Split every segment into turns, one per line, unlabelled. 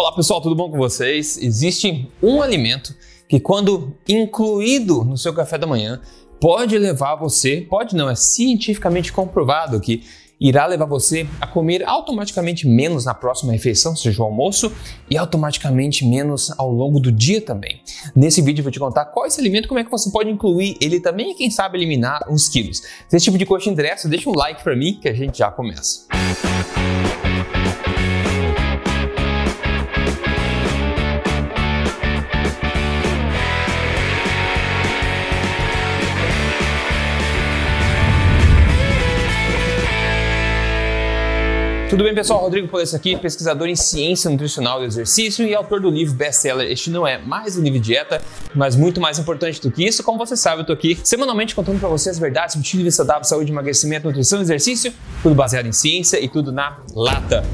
Olá pessoal, tudo bom com vocês? Existe um alimento que, quando incluído no seu café da manhã, pode levar você, pode não, é cientificamente comprovado que irá levar você a comer automaticamente menos na próxima refeição, seja o almoço, e automaticamente menos ao longo do dia também. Nesse vídeo eu vou te contar qual é esse alimento, como é que você pode incluir ele também e quem sabe eliminar uns quilos. Se esse tipo de coisa te interessa, deixa um like para mim que a gente já começa. Tudo bem, pessoal? Rodrigo Polesso aqui, pesquisador em ciência nutricional do exercício e autor do livro best-seller Este Não É Mais um Livro de Dieta, mas muito mais importante do que isso, como você sabe, eu tô aqui semanalmente contando para você as verdades sobre estilo de saudável, saúde, emagrecimento, nutrição e exercício, tudo baseado em ciência e tudo na lata.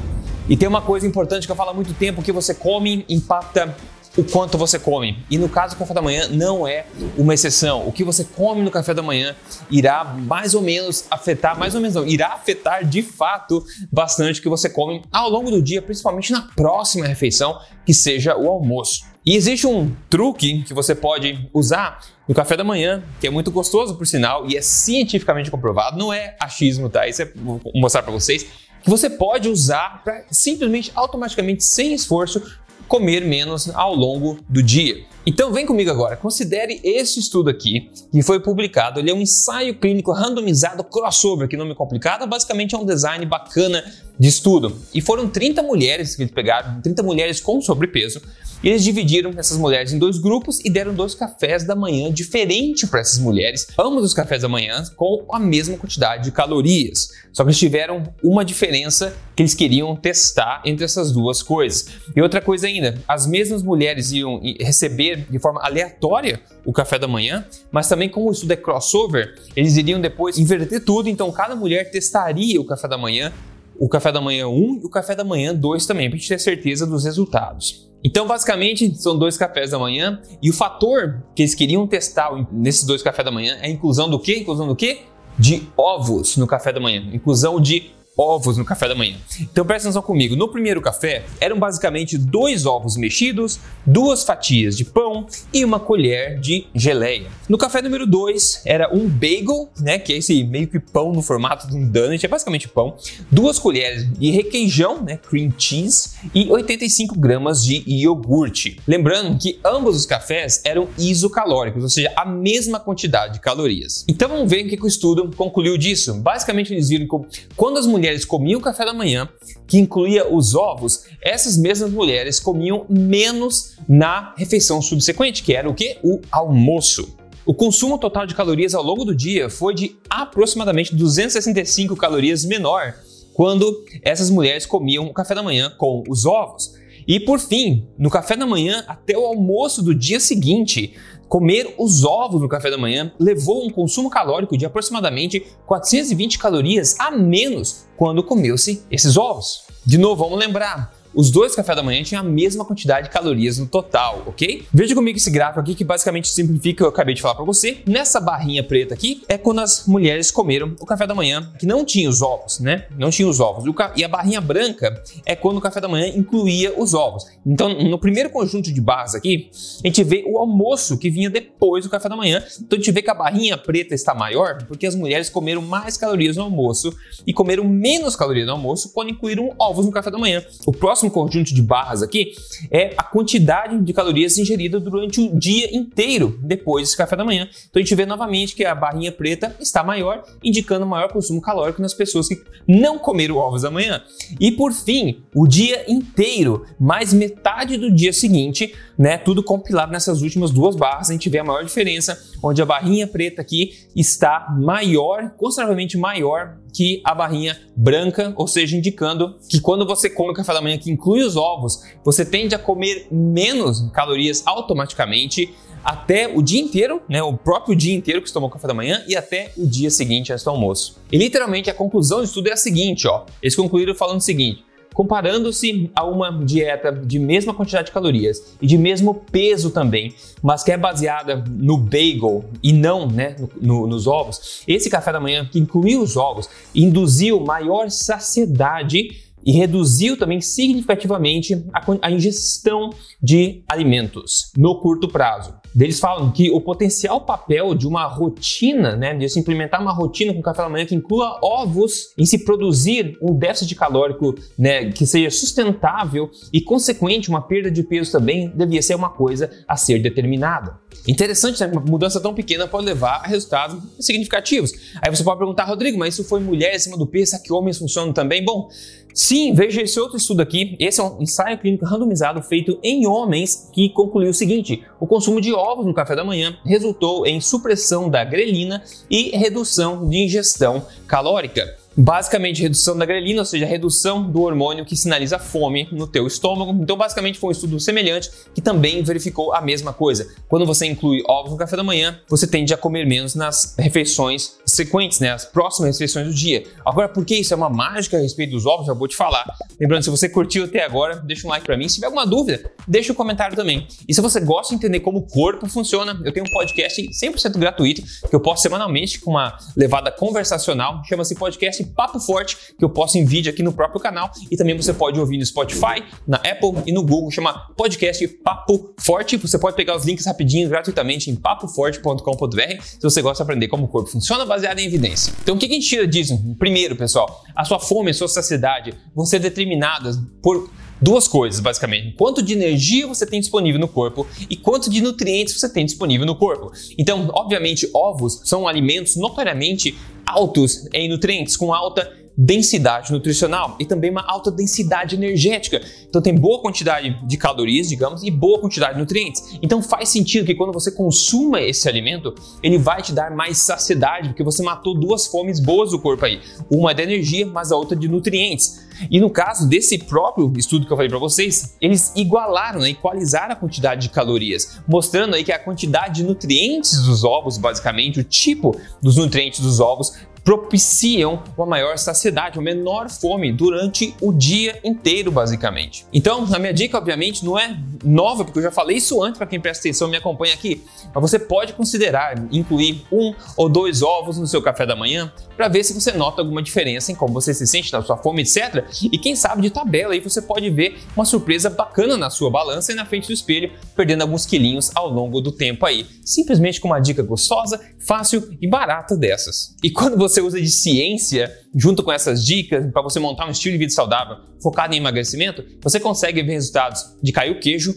E tem uma coisa importante que eu falo há muito tempo, que você come impacta o quanto você come. E no caso do café da manhã não é uma exceção. O que você come no café da manhã irá mais ou menos afetar, mais ou menos não, irá afetar de fato bastante o que você come ao longo do dia, principalmente na próxima refeição, que seja o almoço. E existe um truque que você pode usar no café da manhã, que é muito gostoso por sinal e é cientificamente comprovado, não é achismo, tá? Isso é vou mostrar para vocês que você pode usar para simplesmente automaticamente sem esforço comer menos ao longo do dia. Então vem comigo agora, considere esse estudo aqui, que foi publicado, ele é um ensaio clínico randomizado crossover, que nome complicado, basicamente é um design bacana de estudo. E foram 30 mulheres que eles pegaram, 30 mulheres com sobrepeso, e eles dividiram essas mulheres em dois grupos e deram dois cafés da manhã diferentes para essas mulheres, ambos os cafés da manhã com a mesma quantidade de calorias. Só que eles tiveram uma diferença que eles queriam testar entre essas duas coisas. E outra coisa ainda, as mesmas mulheres iam receber de forma aleatória o café da manhã, mas também como o estudo é crossover, eles iriam depois inverter tudo, então cada mulher testaria o café da manhã o café da manhã 1 e o café da manhã 2 também, para a gente ter certeza dos resultados. Então, basicamente, são dois cafés da manhã e o fator que eles queriam testar nesses dois cafés da manhã é a inclusão do quê? Inclusão do quê? De ovos no café da manhã. Inclusão de ovos no café da manhã. Então presta atenção comigo. No primeiro café eram basicamente dois ovos mexidos, duas fatias de pão e uma colher de geleia. No café número 2 era um bagel, né, que é esse meio que pão no formato de um donut, é basicamente pão, duas colheres de requeijão, né, cream cheese e 85 gramas de iogurte. Lembrando que ambos os cafés eram isocalóricos, ou seja, a mesma quantidade de calorias. Então vamos ver o que o estudo concluiu disso. Basicamente eles viram que quando as mulheres mulheres comiam café da manhã, que incluía os ovos, essas mesmas mulheres comiam menos na refeição subsequente, que era o que? O almoço. O consumo total de calorias ao longo do dia foi de aproximadamente 265 calorias menor quando essas mulheres comiam o café da manhã com os ovos. E por fim, no café da manhã até o almoço do dia seguinte, Comer os ovos no café da manhã levou um consumo calórico de aproximadamente 420 calorias a menos quando comeu-se esses ovos. De novo, vamos lembrar, os dois cafés da manhã tinham a mesma quantidade de calorias no total, ok? Veja comigo esse gráfico aqui que basicamente simplifica o que eu acabei de falar para você. Nessa barrinha preta aqui é quando as mulheres comeram o café da manhã que não tinha os ovos, né? Não tinha os ovos. E a barrinha branca é quando o café da manhã incluía os ovos. Então, no primeiro conjunto de barras aqui, a gente vê o almoço que vinha depois do café da manhã. Então, a gente vê que a barrinha preta está maior porque as mulheres comeram mais calorias no almoço e comeram menos calorias no almoço quando incluíram ovos no café da manhã. O próximo próximo conjunto de barras aqui é a quantidade de calorias ingeridas durante o dia inteiro depois desse café da manhã. Então a gente vê novamente que a barrinha preta está maior, indicando maior consumo calórico nas pessoas que não comeram ovos da manhã. E por fim, o dia inteiro, mais metade do dia seguinte, né, tudo compilado nessas últimas duas barras, a gente vê a maior diferença, onde a barrinha preta aqui está maior, consideravelmente maior que a barrinha branca, ou seja, indicando que quando você come o café da manhã que inclui os ovos, você tende a comer menos calorias automaticamente até o dia inteiro, né, o próprio dia inteiro que você tomou café da manhã e até o dia seguinte antes do almoço. E literalmente a conclusão do estudo é a seguinte, ó. Eles concluíram falando o seguinte: comparando-se a uma dieta de mesma quantidade de calorias e de mesmo peso também, mas que é baseada no bagel e não né, no, no, nos ovos, esse café da manhã que incluiu os ovos induziu maior saciedade e reduziu também significativamente a, a ingestão de alimentos no curto prazo. Eles falam que o potencial papel de uma rotina, né, de se implementar uma rotina com café da manhã que inclua ovos em se produzir um déficit calórico né, que seja sustentável e consequente uma perda de peso também devia ser uma coisa a ser determinada. Interessante, né? Uma mudança tão pequena pode levar a resultados significativos. Aí você pode perguntar, Rodrigo, mas isso foi mulher em cima do peso, será que homens funcionam também? Bom, sim, veja esse outro estudo aqui. Esse é um ensaio clínico randomizado feito em homens que concluiu o seguinte: o consumo de ovos no café da manhã resultou em supressão da grelina e redução de ingestão calórica. Basicamente, redução da grelina, ou seja, redução do hormônio que sinaliza fome no teu estômago. Então, basicamente, foi um estudo semelhante que também verificou a mesma coisa. Quando você inclui ovos no café da manhã, você tende a comer menos nas refeições sequentes, né, as próximas refeições do dia. Agora, por que isso é uma mágica a respeito dos ovos? Já vou te falar. Lembrando, se você curtiu até agora, deixa um like para mim. Se tiver alguma dúvida, deixa um comentário também. E se você gosta de entender como o corpo funciona, eu tenho um podcast 100% gratuito que eu posto semanalmente com uma levada conversacional, chama-se podcast Papo Forte, que eu posto em vídeo aqui no próprio canal e também você pode ouvir no Spotify, na Apple e no Google, chama podcast Papo Forte. Você pode pegar os links rapidinho, gratuitamente em papoforte.com.br se você gosta de aprender como o corpo funciona baseado em evidência. Então o que a gente tira disso? Primeiro, pessoal, a sua fome e a sua saciedade vão ser determinadas por duas coisas, basicamente. Quanto de energia você tem disponível no corpo e quanto de nutrientes você tem disponível no corpo. Então, obviamente, ovos são alimentos notoriamente altos em nutrientes, com alta densidade nutricional e também uma alta densidade energética. Então tem boa quantidade de calorias, digamos, e boa quantidade de nutrientes. Então faz sentido que quando você consuma esse alimento, ele vai te dar mais saciedade, porque você matou duas fomes boas do corpo aí. Uma é de energia, mas a outra de nutrientes. E no caso desse próprio estudo que eu falei para vocês, eles igualaram, né, equalizaram a quantidade de calorias, mostrando aí que a quantidade de nutrientes dos ovos, basicamente, o tipo dos nutrientes dos ovos, propiciam uma maior saciedade, uma menor fome durante o dia inteiro, basicamente. Então, a minha dica, obviamente, não é nova, porque eu já falei isso antes para quem presta atenção e me acompanha aqui, mas você pode considerar incluir um ou dois ovos no seu café da manhã para ver se você nota alguma diferença em como você se sente na sua fome, etc. E quem sabe de tabela aí você pode ver uma surpresa bacana na sua balança e na frente do espelho, perdendo alguns quilinhos ao longo do tempo aí. Simplesmente com uma dica gostosa, fácil e barata dessas. E quando você usa de ciência junto com essas dicas para você montar um estilo de vida saudável focado em emagrecimento, você consegue ver resultados de cair o queijo.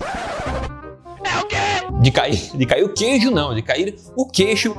É o quê? De cair, de cair o queijo não, de cair o queixo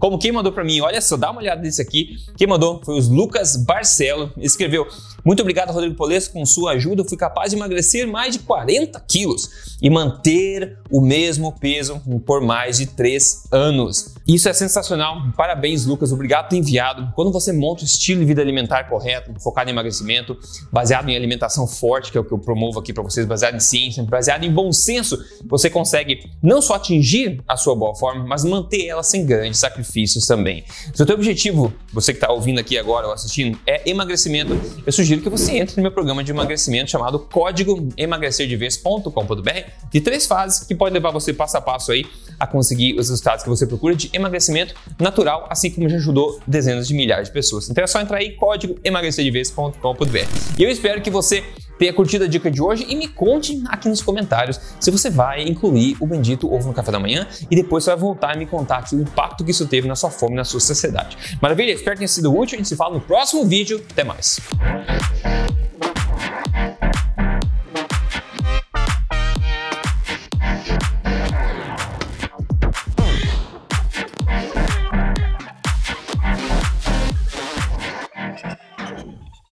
como quem mandou para mim, olha só, dá uma olhada nisso aqui. Quem mandou foi os Lucas Barcelo. Escreveu: Muito obrigado, Rodrigo Polesco. Com sua ajuda, eu fui capaz de emagrecer mais de 40 quilos e manter o mesmo peso por mais de 3 anos. Isso é sensacional. Parabéns, Lucas. Obrigado por enviado. Quando você monta o estilo de vida alimentar correto, focado em emagrecimento, baseado em alimentação forte, que é o que eu promovo aqui para vocês, baseado em ciência, baseado em bom senso, você consegue não só atingir a sua boa forma, mas manter ela sem grandes sacrifícios benefícios também. Se o teu objetivo, você que está ouvindo aqui agora ou assistindo, é emagrecimento, eu sugiro que você entre no meu programa de emagrecimento chamado Código emagrecerdevez.com.br de três fases que pode levar você passo a passo aí a conseguir os resultados que você procura de emagrecimento natural, assim como já ajudou dezenas de milhares de pessoas. Então é só entrar aí, código emagrecerdevez.com.br. E eu espero que você tenha curtido a dica de hoje e me conte aqui nos comentários se você vai incluir o bendito ovo no café da manhã e depois você vai voltar e me contar o impacto que isso teve na sua fome, na sua sociedade. Maravilha? Espero que tenha sido útil. A gente se fala no próximo vídeo. Até mais.